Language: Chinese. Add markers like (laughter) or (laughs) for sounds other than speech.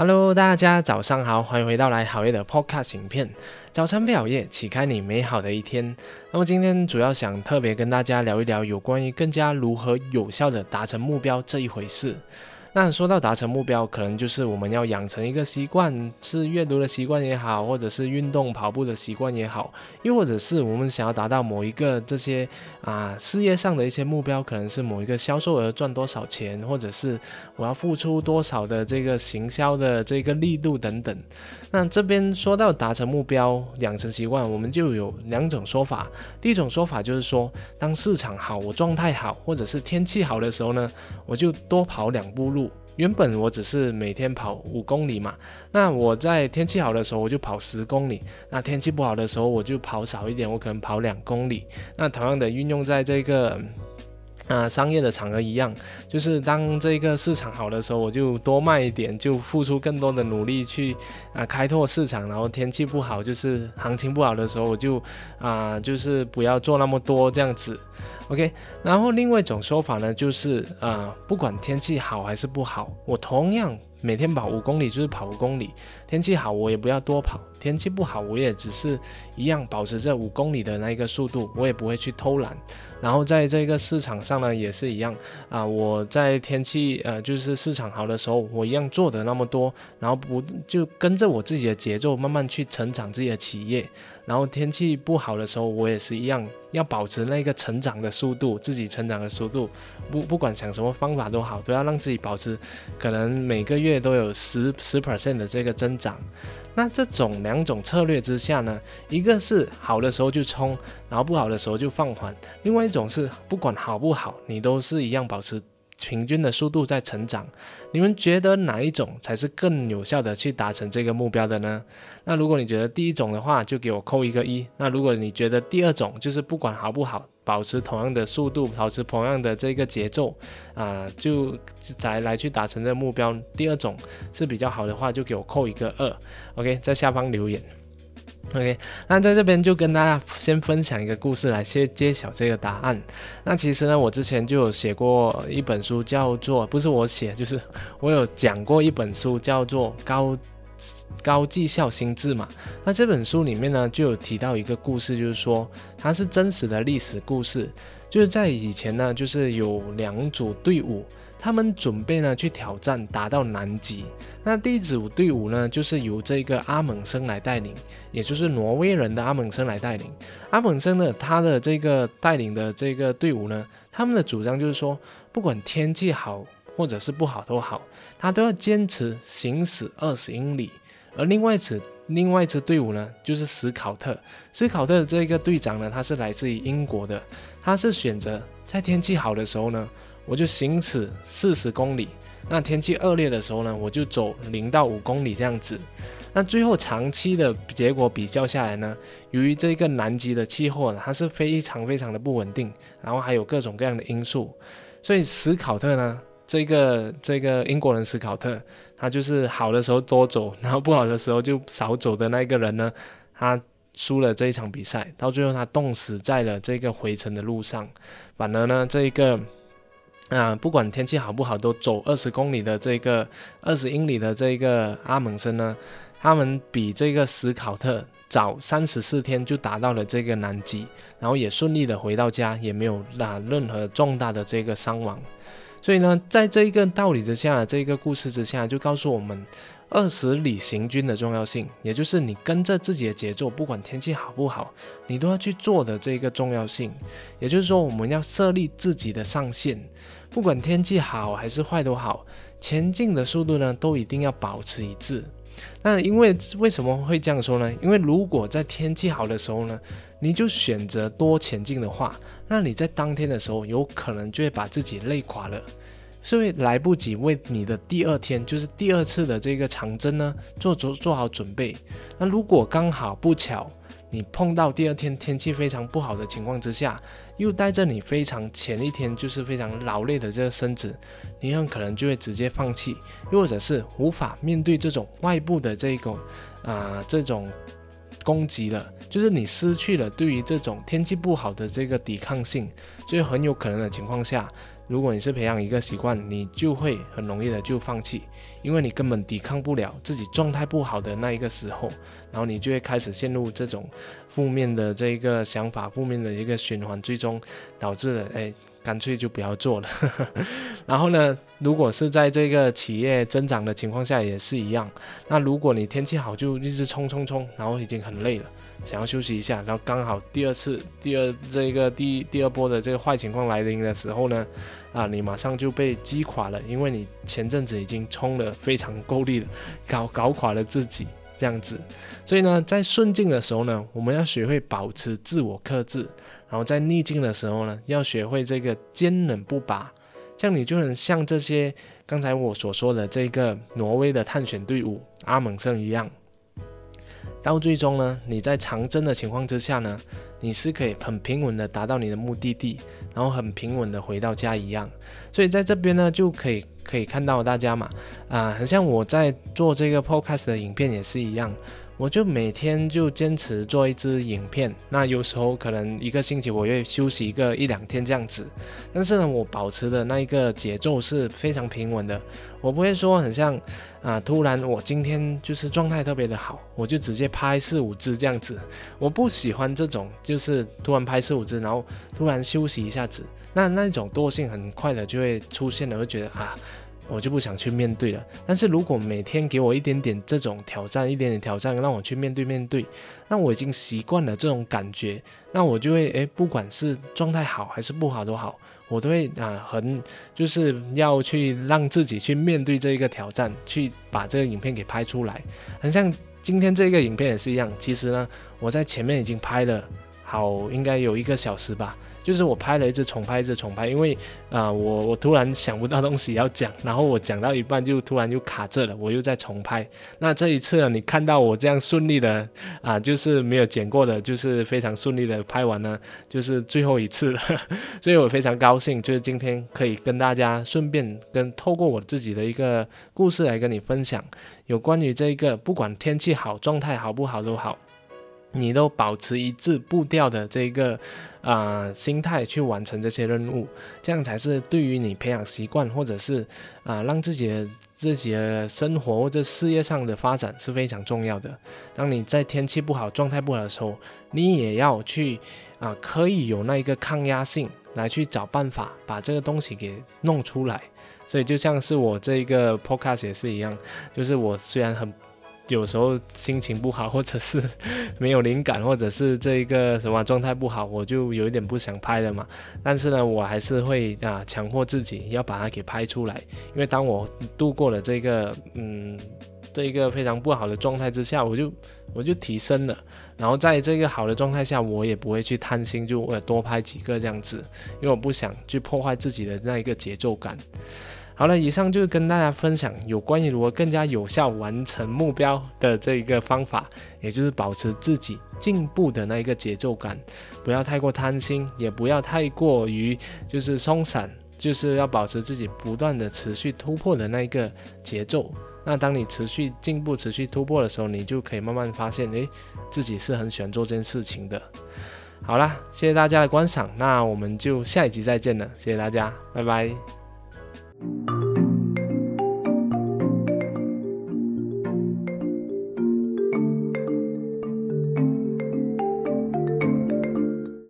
Hello，大家早上好，欢迎回到来好夜的 Podcast 影片。早餐配好夜，启开你美好的一天。那么今天主要想特别跟大家聊一聊有关于更加如何有效的达成目标这一回事。那说到达成目标，可能就是我们要养成一个习惯，是阅读的习惯也好，或者是运动跑步的习惯也好，又或者是我们想要达到某一个这些啊事业上的一些目标，可能是某一个销售额赚多少钱，或者是我要付出多少的这个行销的这个力度等等。那这边说到达成目标、养成习惯，我们就有两种说法。第一种说法就是说，当市场好、我状态好，或者是天气好的时候呢，我就多跑两步路。原本我只是每天跑五公里嘛，那我在天气好的时候我就跑十公里，那天气不好的时候我就跑少一点，我可能跑两公里。那同样的运用在这个。啊，商业的场合一样，就是当这个市场好的时候，我就多卖一点，就付出更多的努力去啊开拓市场。然后天气不好，就是行情不好的时候，我就啊就是不要做那么多这样子。OK，然后另外一种说法呢，就是啊不管天气好还是不好，我同样。每天跑五公里就是跑五公里，天气好我也不要多跑，天气不好我也只是一样保持着五公里的那一个速度，我也不会去偷懒。然后在这个市场上呢也是一样啊，我在天气呃就是市场好的时候，我一样做的那么多，然后不就跟着我自己的节奏慢慢去成长自己的企业。然后天气不好的时候，我也是一样，要保持那个成长的速度，自己成长的速度，不不管想什么方法都好，都要让自己保持，可能每个月都有十十 percent 的这个增长。那这种两种策略之下呢，一个是好的时候就冲，然后不好的时候就放缓；另外一种是不管好不好，你都是一样保持。平均的速度在成长，你们觉得哪一种才是更有效的去达成这个目标的呢？那如果你觉得第一种的话，就给我扣一个一；那如果你觉得第二种就是不管好不好，保持同样的速度，保持同样的这个节奏啊，就才来去达成这个目标。第二种是比较好的话，就给我扣一个二。OK，在下方留言。OK，那在这边就跟大家先分享一个故事来先揭晓这个答案。那其实呢，我之前就有写过一本书，叫做不是我写，就是我有讲过一本书，叫做《高高绩效心智》嘛。那这本书里面呢，就有提到一个故事，就是说它是真实的历史故事，就是在以前呢，就是有两组队伍。他们准备呢去挑战，打到南极。那第一组队伍呢，就是由这个阿蒙森来带领，也就是挪威人的阿蒙森来带领。阿蒙森呢，他的这个带领的这个队伍呢，他们的主张就是说，不管天气好或者是不好都好，他都要坚持行驶二十英里。而另外一支另外一支队伍呢，就是史考特。史考特的这个队长呢，他是来自于英国的，他是选择在天气好的时候呢。我就行驶四十公里，那天气恶劣的时候呢，我就走零到五公里这样子。那最后长期的结果比较下来呢，由于这个南极的气候呢，它是非常非常的不稳定，然后还有各种各样的因素，所以史考特呢，这个这个英国人史考特，他就是好的时候多走，然后不好的时候就少走的那个人呢，他输了这一场比赛，到最后他冻死在了这个回程的路上，反而呢这一个。啊，不管天气好不好，都走二十公里的这个二十英里的这个阿蒙森呢，他们比这个斯考特早三十四天就达到了这个南极，然后也顺利的回到家，也没有啊任何重大的这个伤亡。所以呢，在这一个道理之下，这个故事之下，就告诉我们二十里行军的重要性，也就是你跟着自己的节奏，不管天气好不好，你都要去做的这个重要性。也就是说，我们要设立自己的上限。不管天气好还是坏都好，前进的速度呢都一定要保持一致。那因为为什么会这样说呢？因为如果在天气好的时候呢，你就选择多前进的话，那你在当天的时候有可能就会把自己累垮了，是会来不及为你的第二天，就是第二次的这个长征呢做做做好准备。那如果刚好不巧，你碰到第二天天气非常不好的情况之下，又带着你非常前一天就是非常劳累的这个身子，你很可能就会直接放弃，又或者是无法面对这种外部的这种啊这种攻击了，就是你失去了对于这种天气不好的这个抵抗性，所以很有可能的情况下。如果你是培养一个习惯，你就会很容易的就放弃，因为你根本抵抗不了自己状态不好的那一个时候，然后你就会开始陷入这种负面的这一个想法，负面的一个循环，最终导致了哎。干脆就不要做了。(laughs) 然后呢，如果是在这个企业增长的情况下也是一样。那如果你天气好就一直冲冲冲，然后已经很累了，想要休息一下，然后刚好第二次、第二这个第第二波的这个坏情况来临的时候呢，啊，你马上就被击垮了，因为你前阵子已经冲了非常够力了，搞搞垮了自己这样子。所以呢，在顺境的时候呢，我们要学会保持自我克制。然后在逆境的时候呢，要学会这个坚韧不拔，这样你就能像这些刚才我所说的这个挪威的探险队伍阿蒙森一样，到最终呢，你在长征的情况之下呢，你是可以很平稳的达到你的目的地，然后很平稳的回到家一样。所以在这边呢，就可以可以看到大家嘛，啊，很像我在做这个 podcast 的影片也是一样。我就每天就坚持做一支影片，那有时候可能一个星期我会休息一个一两天这样子，但是呢，我保持的那一个节奏是非常平稳的，我不会说很像啊，突然我今天就是状态特别的好，我就直接拍四五支这样子，我不喜欢这种就是突然拍四五支，然后突然休息一下子，那那种惰性很快的就会出现了，会觉得啊。我就不想去面对了。但是如果每天给我一点点这种挑战，一点点挑战，让我去面对面对，那我已经习惯了这种感觉，那我就会诶，不管是状态好还是不好都好，我都会啊，很就是要去让自己去面对这一个挑战，去把这个影片给拍出来。很像今天这个影片也是一样，其实呢，我在前面已经拍了好应该有一个小时吧。就是我拍了一次重拍，一次重拍，因为啊，我我突然想不到东西要讲，然后我讲到一半就突然就卡这了，我又在重拍。那这一次呢，你看到我这样顺利的啊，就是没有剪过的，就是非常顺利的拍完了，就是最后一次了，(laughs) 所以我非常高兴，就是今天可以跟大家顺便跟透过我自己的一个故事来跟你分享，有关于这一个不管天气好，状态好不好都好。你都保持一致步调的这个啊心态去完成这些任务，这样才是对于你培养习惯，或者是啊让自己的自己的生活或者事业上的发展是非常重要的。当你在天气不好、状态不好的时候，你也要去啊可以有那一个抗压性来去找办法把这个东西给弄出来。所以就像是我这一个 podcast 也是一样，就是我虽然很。有时候心情不好，或者是 (laughs) 没有灵感，或者是这一个什么状态不好，我就有一点不想拍了嘛。但是呢，我还是会啊强迫自己要把它给拍出来，因为当我度过了这个嗯这一个非常不好的状态之下，我就我就提升了。然后在这个好的状态下，我也不会去贪心，就我多拍几个这样子，因为我不想去破坏自己的那一个节奏感。好了，以上就是跟大家分享有关于如何更加有效完成目标的这一个方法，也就是保持自己进步的那一个节奏感，不要太过贪心，也不要太过于就是松散，就是要保持自己不断的持续突破的那一个节奏。那当你持续进步、持续突破的时候，你就可以慢慢发现，诶，自己是很喜欢做这件事情的。好啦，谢谢大家的观赏，那我们就下一集再见了，谢谢大家，拜拜。